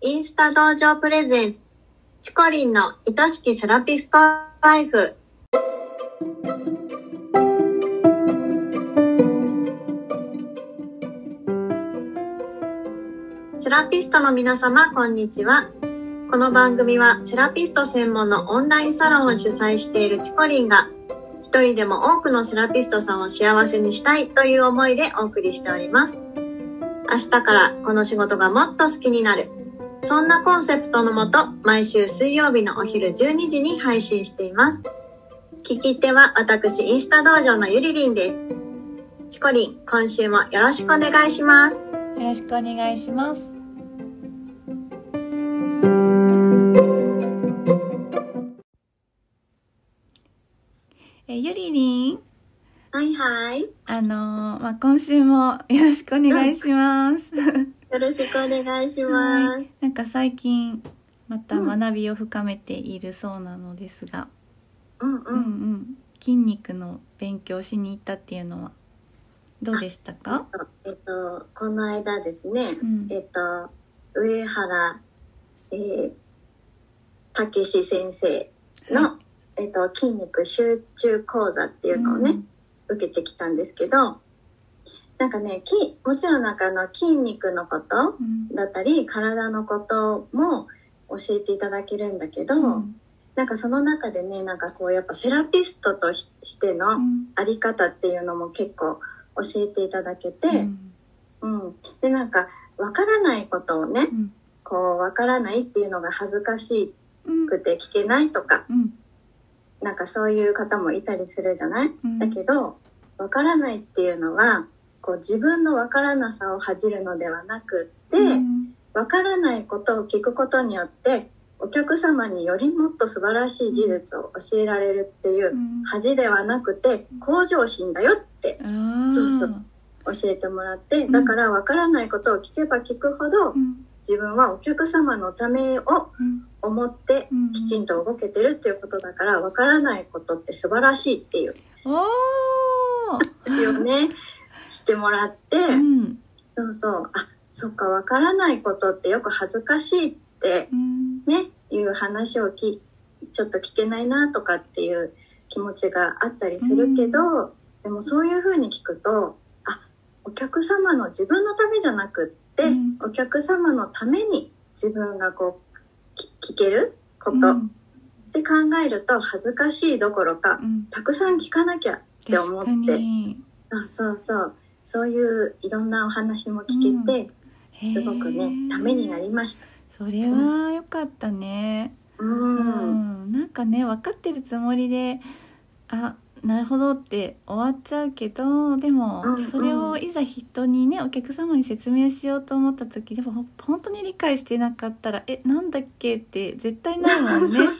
インスタ道場プレゼンツ、チコリンの愛しきセラピストライフ。セラピストの皆様、こんにちは。この番組はセラピスト専門のオンラインサロンを主催しているチコリンが一人でも多くのセラピストさんを幸せにしたいという思いでお送りしております。明日からこの仕事がもっと好きになる。そんなコンセプトのもと、毎週水曜日のお昼12時に配信しています。聞き手は私、インスタ道場のゆりりんです。チコリン、今週もよろしくお願いします。よろしくお願いします。えゆりりん？はいはい。あのまあ、今週もよろしくお願いします。よろしくお願いします。なんか最近また学びを深めているそうなのですが、うんうん、うんうん。筋肉の勉強しに行ったっていうのはどうでしたか？えっとこの間ですね、うん、えっと上原えー、たけし先生の、はい、えっと筋肉集中講座っていうのをね。うん。受けてきたんですけどなんかねきもちろんなんかあの筋肉のことだったり、うん、体のことも教えていただけるんだけど、うん、なんかその中でねなんかこうやっぱセラピストとしての在り方っていうのも結構教えていただけて、うん、うん、でなんか分からないことをね、うん、こう分からないっていうのが恥ずかしくて聞けないとか、なんかそういう方もいたりするじゃない、うん、だけどわからないっていうのはこう自分のわからなさを恥じるのではなくって、わ、うん、からないことを聞くことによってお客様によりもっと素晴らしい技術を教えられるっていう恥ではなくて向上心だよって、そうそう教えてもらってだからわからないことを聞けば聞くほど、自分はお客様のためを思ってきちんと動けてるっていうことだからわからないことって素晴らしいっていう。話をね してもらって、うん、そうそうあそっかわからないことってよく恥ずかしいってね、うん、いう話をきちょっと聞けないなとかっていう気持ちがあったりするけど、うん、でもそういうふうに聞くとあお客様の自分のためじゃなくって、お客様のために自分がこう聞けること、って考えると恥ずかしいどころか、たくさん聞かなきゃって思ってそうそう。そうそういういろんなお話も聞けて、すごくねためになりました。それは良かったね。うん、うん、なんかね分かってるつもりであなるほどって終わっちゃうけどでもそれをいざ人にねお客様に説明しようと思った時でも本当に理解してなかったら「えなんだっけ?」って絶対ないもんね。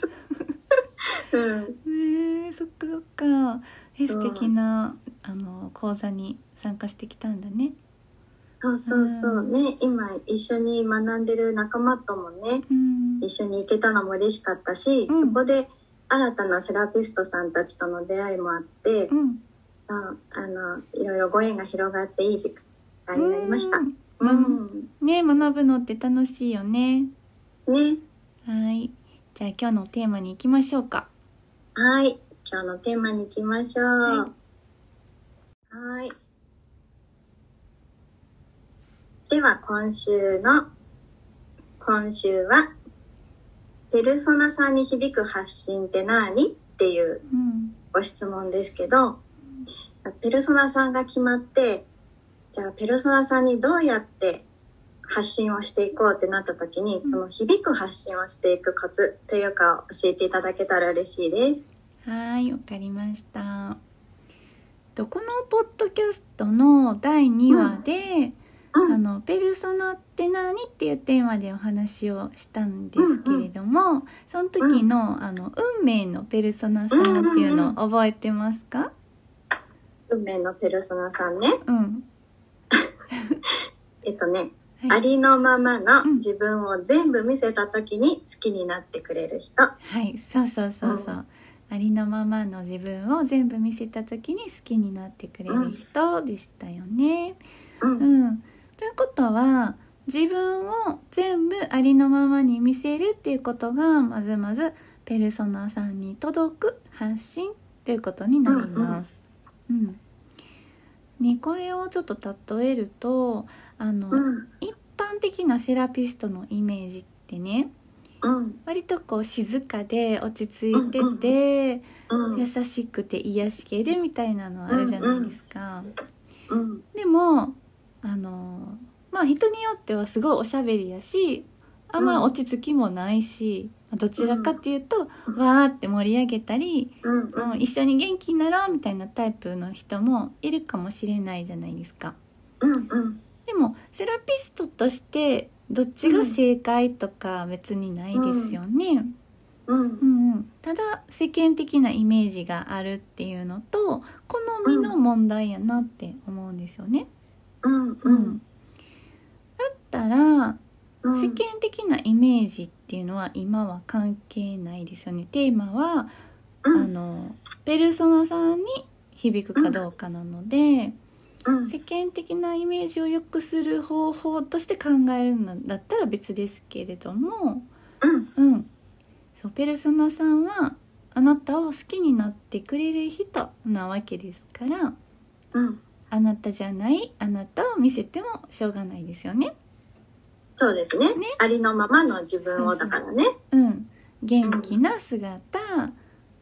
うん、ねそっかそっか。え素敵なあの講座に参加してきたんだね。そうそうそう、うん、ね今一緒に学んでる仲間ともね、うん、一緒に行けたのも嬉しかったし、うん、そこで新たなセラピストさんたちとの出会いもあって、うん、ああのいろいろご縁が広がっていい時間になりました。うん、ね学ぶのって楽しいよね。ね。はいじゃあ今日のテーマに行きましょうか。はい今日のテーマに行きましょう。はい。では今週の今週はペルソナさんに響く発信って何？っていうご質問ですけど、うん、ペルソナさんが決まってじゃあペルソナさんにどうやって発信をしていこうってなった時に、その響く発信をしていくコツというか教えていただけたら嬉しいです。はいわかりました。このポッドキャストの第2話で、うん。あのペルソナって何っていうテーマでお話をしたんですけれども、うんうん、その時のあの運命のペルソナさんっていうのを覚えてますか、運命のペルソナさんね。うん。えっとね、はい、ありのままの自分を全部見せた時に好きになってくれる人。はい、そうそうそうそう。うんありのままの自分を全部見せた時に好きになってくれる人でしたよね。うん、うん。ということは自分を全部ありのままに見せるっていうことがまずまずペルソナさんに届く発信っていうことになります。うん、ね、これをちょっと例えるとあの、うん、一般的なセラピストのイメージってね、うん、割とこう静かで落ち着いてて、うんうん、優しくて癒し系でみたいなのあるじゃないですか。でもあのまあ人によってはすごいおしゃべりやしあんま落ち着きもないし、どちらかっていうと、うん、わーって盛り上げたり、うんうん、一緒に元気になろうみたいなタイプの人もいるかもしれないじゃないですか。うんうん、でもセラピストとしてどっちが正解とか別にないですよね。うん。うんうん、ただ世間的なイメージがあるっていうのと好みの問題やなって思うんですよね。うんうん、だったら世間的なイメージっていうのは今は関係ないですよね。テーマは、うん、あのペルソナさんに響くかどうかなので、うん、世間的なイメージを良くする方法として考えるんだったら別ですけれども、うん、そうペルソナさんはあなたを好きになってくれる人なわけですから、あなたじゃないあなたを見せてもしょうがないですよね。そうですね、ね、ありのままの自分をだからね。うん。元気な姿、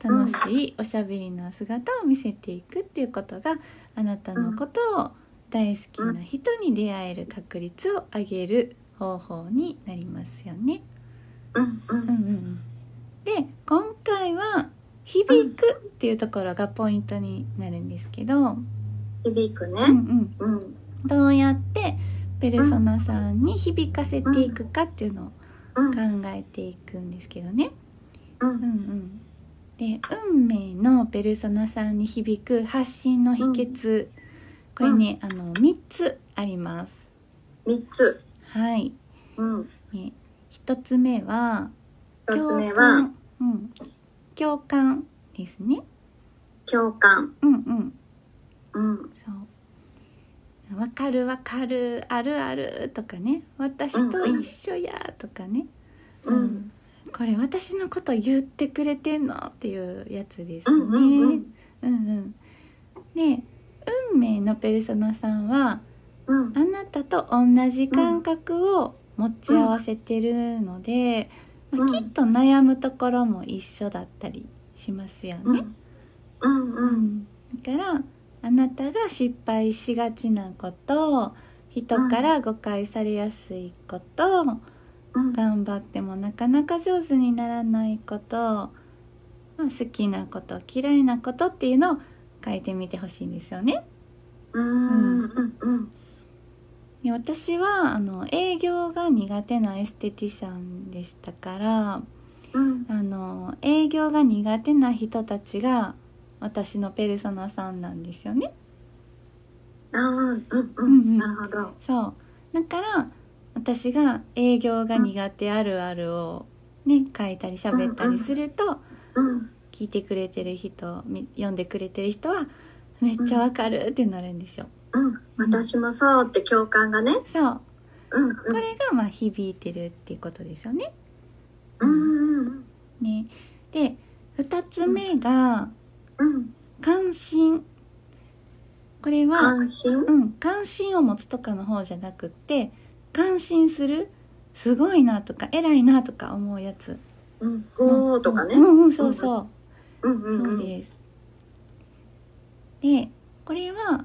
うん、楽しいおしゃべりな姿を見せていくっていうことがあなたのことを大好きな人に出会える確率を上げる方法になりますよね。うんうんで今回は響くっていうところがポイントになるんですけど。響くね、うんうん、どうやってペルソナさんに響かせていくかっていうのを考えていくんですけどね。うんうん、で運命のペルソナさんに響く発信の秘訣、これね、あの3つあります。3つ。はい、うん。ね、1つ目は1つ目は、うん、共感ですね。共感。うんうん。うん。そう。わかるわかるあるあるとかね。私と一緒やとかね、うん、うん、これ私のこと言ってくれてんのっていうやつですね。うんうん、うん。うん、で運命のペルソナさんは、うん、あなたと同じ感覚を持ち合わせてるので、まあ、きっと悩むところも一緒だったりしますよね。うん。うんだからあなたが失敗しがちなこと人から誤解されやすいこと、うん、頑張ってもなかなか上手にならないこと、まあ、好きなこと嫌いなことっていうのを書いてみてほしいんですよね。うんうんで私はあの営業が苦手なエステティシャンでしたから、うん、あの営業が苦手な人たちが私のペルソナさんなんですよね。あうんうんうん、なるほど。そうだから私が営業が苦手あるあるをね書いたり喋ったりすると、聞いてくれてる人読んでくれてる人はめっちゃわかるってなるんですよ。うん、私もそうって共感がね。そう。うん、うん、これがまあ響いてるっていうことですよね。うん、うん、ね。で2つ目が、関心。これは関心,、うん、関心を持つとかの方じゃなくって感心するすごいなとか偉いなとか思うやつ。うん、おおとかね。うんうんそうそう。うんうんそうです。でこれは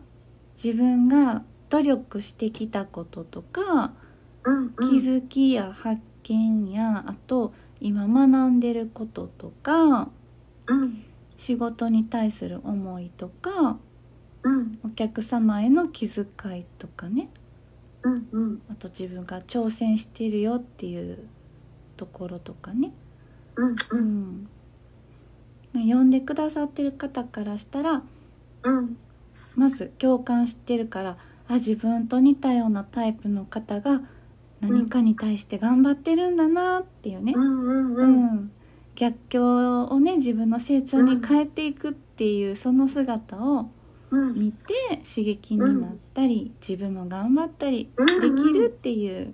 自分が努力してきたこととか、うんうん、気づきや発見やあと今学んでることとか、うん、仕事に対する思いとか、うん、お客様への気遣いとかね、うんうん、あと自分が挑戦してるよっていうところとかね、うんうん、読ん。でくださってる方からしたら、うん、まず共感してるからあ自分と似たようなタイプの方が何かに対して頑張ってるんだなっていうね。うんうんうん。逆境をね自分の成長に変えていくっていうその姿を見て刺激になったり自分も頑張ったりできるっていう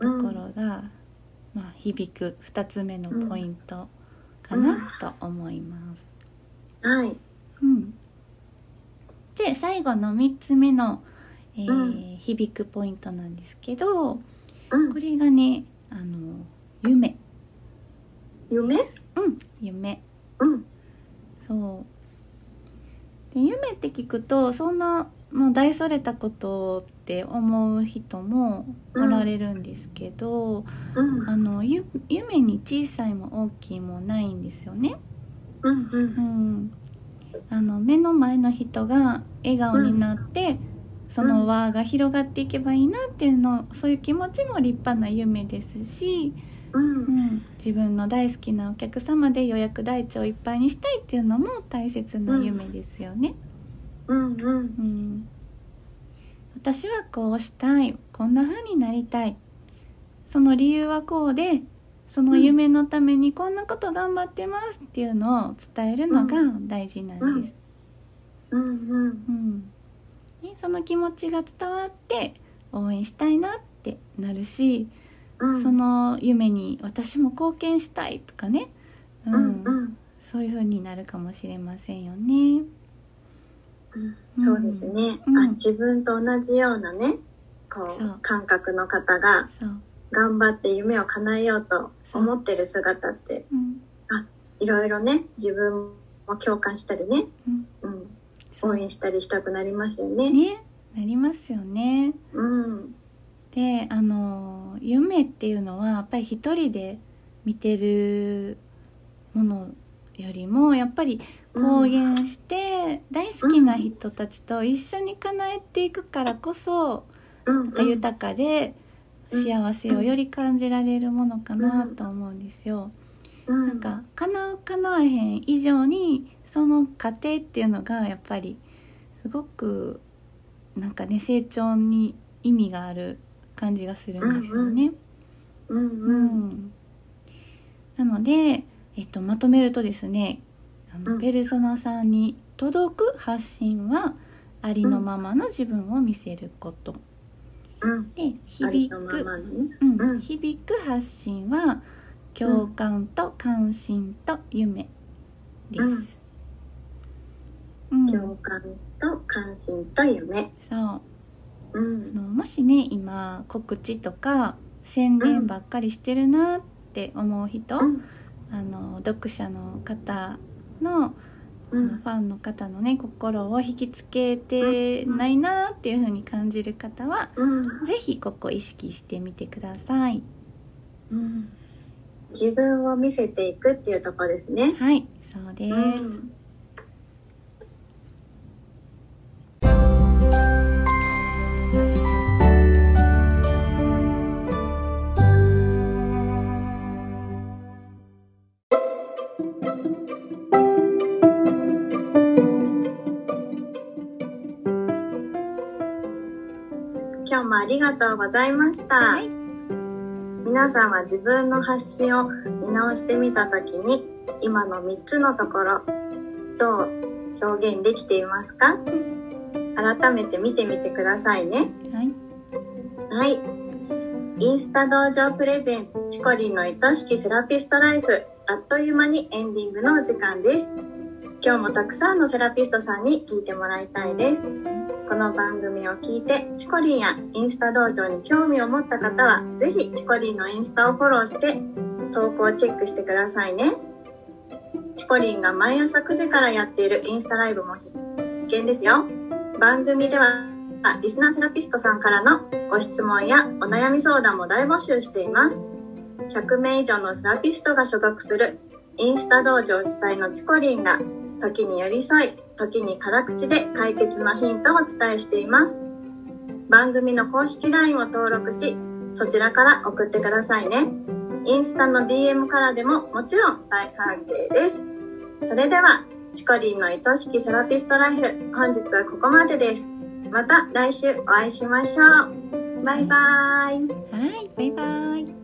ところが、まあ、響く2つ目のポイントかなと思います。はい、うん、で最後の3つ目の、えー、響くポイントなんですけど、これがねあの夢。夢？うん夢。うん、そう。で夢って聞くとそんなもう大それたことって思う人もおられるんですけど、うん、あの夢に小さいも大きいもないんですよね。うん、うん、あの目の前の人が笑顔になって、その輪が広がっていけばいいなっていうのそういう気持ちも立派な夢ですし、うん、自分の大好きなお客様で予約台帳いっぱいにしたいっていうのも大切な夢ですよね。うんうん、私はこうしたいこんな風になりたいその理由はこうでその夢のためにこんなこと頑張ってますっていうのを伝えるのが大事なんです。うんうんうんね、その気持ちが伝わって応援したいなってなるし、うん、その夢に私も貢献したいとかね、うん、うんうん、そういう風になるかもしれませんよね。そうですね、うん、あ自分と同じようなねこう感覚の方が頑張って夢を叶えようと思ってる姿って、うん、あいろいろね自分も共感したりね、うん、応援したりしたくなりますよね。ね。なりますよね。うん、であの夢っていうのはやっぱり一人で見てるものよりもやっぱり公言して大好きな人たちと一緒に叶えていくからこそ、豊かで幸せをより感じられるものかなと思うんですよ。なんか叶う叶わへん以上にその過程っていうのがやっぱりすごくなんかね成長に意味がある感じがするんですよね。うん、うん、なので、えっと、まとめるとですねあの、うん、ペルソナさんに届く発信はありのままの自分を見せること。うん、で響く、うん、響く発信は共感と関心と夢です。うん、共感と関心と夢。そう。うん、のもしね今告知とか宣伝ばっかりしてるなって思う人、うん、あの読者の方の、うん、ファンの方のね心を引きつけてないなっていう風に感じる方は、うん、ぜひここ意識してみてください。うん、自分を見せていくっていうとこですね。はい、そうです。ありがとうございました。はい、皆さんは自分の発信を見直してみたときに、今の3つのところ、どう表現できていますか？改めて見てみてくださいね。はい。はい。インスタ道場プレゼンツチコリンの愛しきセラピストライフあっという間にエンディングのお時間です。今日もたくさんのセラピストさんに聞いてもらいたいです。この番組を聞いて、チコリンやインスタ道場に興味を持った方は、ぜひチコリンのインスタをフォローして、投稿をチェックしてくださいね。チコリンが毎朝9時からやっているインスタライブも必見ですよ。番組では、リスナーセラピストさんからのご質問やお悩み相談も大募集しています。100名以上のセラピストが所属するインスタ道場主催のチコリンが時に寄り添い、時に辛口で解決のヒントをお伝えしています。番組の公式 LINE を登録し、そちらから送ってくださいね。インスタの DM からでももちろん大歓迎です。それでは、チコリンの愛しきセラピストライフ、本日はここまでです。また来週お会いしましょう。バイバーイ。はい、バイバイ。